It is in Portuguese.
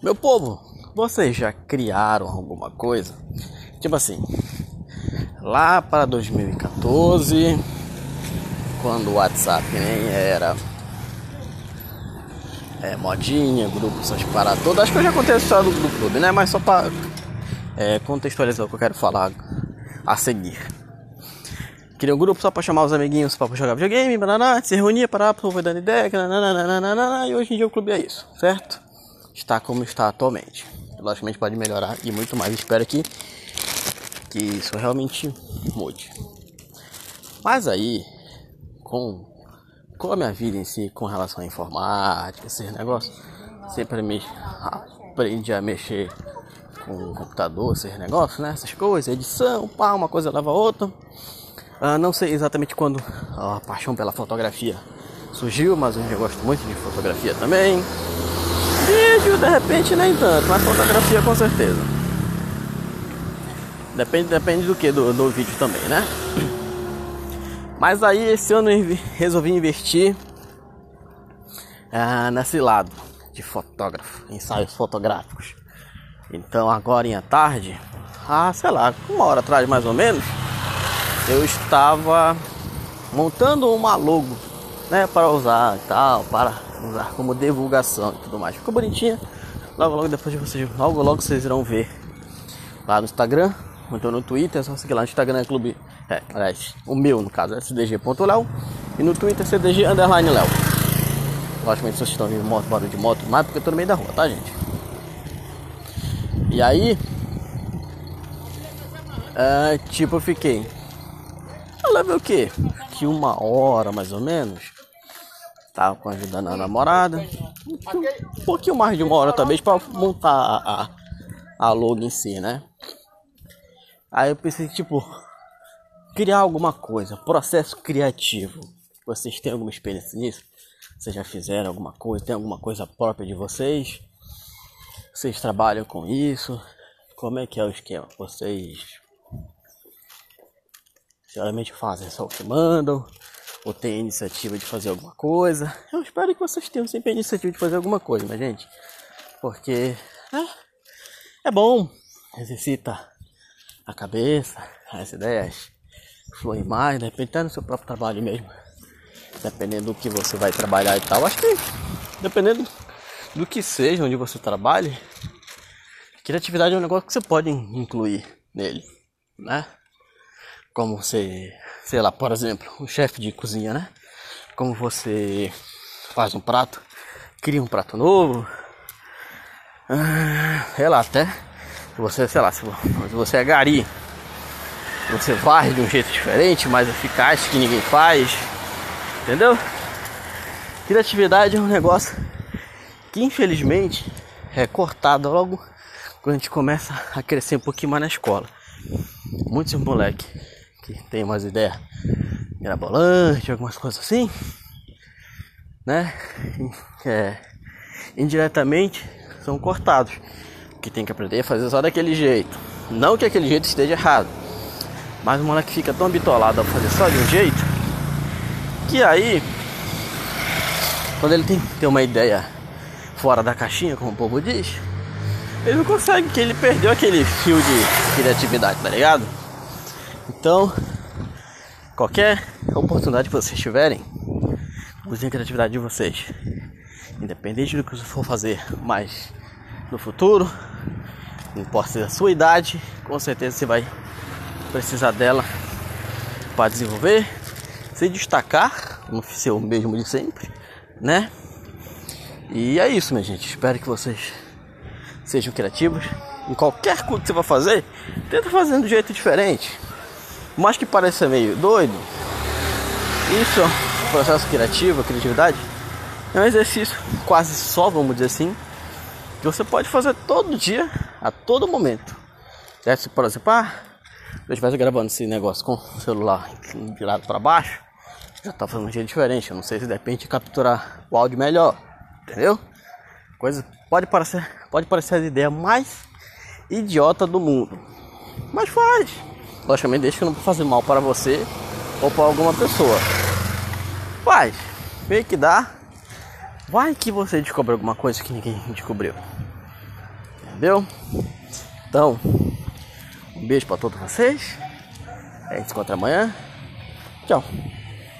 Meu povo, vocês já criaram alguma coisa? Tipo assim, lá para 2014, quando o WhatsApp nem era é, modinha, grupo, essas paradas todas. Acho que eu já contei a história do, do clube, né? Mas só para é, contextualizar o que eu quero falar a seguir. Criei um grupo só pra chamar os amiguinhos pra jogar videogame, banana, se reunia, para foi dando ideia, nananana, e hoje em dia o clube é isso, certo? Está como está atualmente. Logicamente pode melhorar e muito mais. Espero que, que isso realmente mude. Mas aí, com, com a minha vida em si, com relação à informática, esses negócios, sempre me aprendi a mexer com o computador, esses negócios, né? Essas coisas, edição, pá, uma coisa leva a outra. Uh, não sei exatamente quando a paixão pela fotografia surgiu, mas eu gosto muito de fotografia também. Vídeo, de repente, nem tanto, mas fotografia com certeza. Depende, depende do que do, do vídeo também, né? Mas aí esse ano eu resolvi investir uh, nesse lado de fotógrafo, ensaios fotográficos. Então agora em tarde, ah, sei lá, uma hora atrás mais ou menos, eu estava montando uma logo, né, para usar e tal, para usar como divulgação e tudo mais. Ficou bonitinha. Logo, logo depois de vocês, logo, logo vocês irão ver lá no Instagram, então no Twitter, é só seguir lá no Instagram é clube, é, aliás, o meu no caso é cdg.léo e no Twitter é cdg underline léo. Logicamente vocês estão ouvindo moto, barulho de moto, mas porque eu tô no meio da rua, tá gente? E aí, é, tipo, eu fiquei eu levei o quê? Que uma hora mais ou menos. Tava com a ajuda da namorada. Um pouquinho mais de uma hora talvez para montar a, a, a logo em si, né? Aí eu pensei, tipo, criar alguma coisa, processo criativo. Vocês têm alguma experiência nisso? Vocês já fizeram alguma coisa? Tem alguma coisa própria de vocês? Vocês trabalham com isso? Como é que é o esquema? Vocês geralmente fazem só o que mandam, ou tem a iniciativa de fazer alguma coisa. Eu espero que vocês tenham sempre a iniciativa de fazer alguma coisa, mas gente, porque é, é bom, exercita a cabeça, as ideias fluem mais, depende até do seu próprio trabalho mesmo. Dependendo do que você vai trabalhar e tal. Acho que dependendo do que seja onde você trabalhe, criatividade é um negócio que você pode incluir nele, né? como você, sei lá, por exemplo, um chefe de cozinha, né? Como você faz um prato, cria um prato novo, ah, sei lá, até se você, sei lá, se você é gari, você varre de um jeito diferente, mais eficaz que ninguém faz, entendeu? Criatividade é um negócio que infelizmente é cortado logo quando a gente começa a crescer um pouquinho mais na escola. Muitos moleques que tem umas ideias mirabolantes, algumas coisas assim, né? É, indiretamente são cortados. Que tem que aprender a fazer só daquele jeito. Não que aquele jeito esteja errado. Mas o moleque fica tão bitolado a fazer só de um jeito que aí quando ele tem que ter uma ideia fora da caixinha, como o povo diz, ele não consegue, que ele perdeu aquele fio de criatividade, tá ligado? Então, qualquer oportunidade que vocês tiverem, usem a criatividade de vocês. Independente do que você for fazer, mas no futuro, não importa ser a sua idade, com certeza você vai precisar dela para desenvolver, se destacar, não ser o mesmo de sempre, né? E é isso, minha gente. Espero que vocês sejam criativos. Em qualquer coisa que você vai fazer, tenta fazer de um jeito diferente mas que pareça meio doido, isso, processo criativo, criatividade, é um exercício quase só, vamos dizer assim, que você pode fazer todo dia, a todo momento. Se, por exemplo, ah, eu estivesse gravando esse negócio com o celular virado para baixo, já tá fazendo um jeito diferente. Eu não sei se de repente capturar o áudio melhor, entendeu? Coisa pode parecer, pode parecer a ideia mais idiota do mundo, mas faz. Logicamente, deixa que não fazer mal para você ou para alguma pessoa. Vai, meio que dá. Vai que você descobre alguma coisa que ninguém descobriu. Entendeu? Então, um beijo pra todos vocês. A gente se encontra amanhã. Tchau.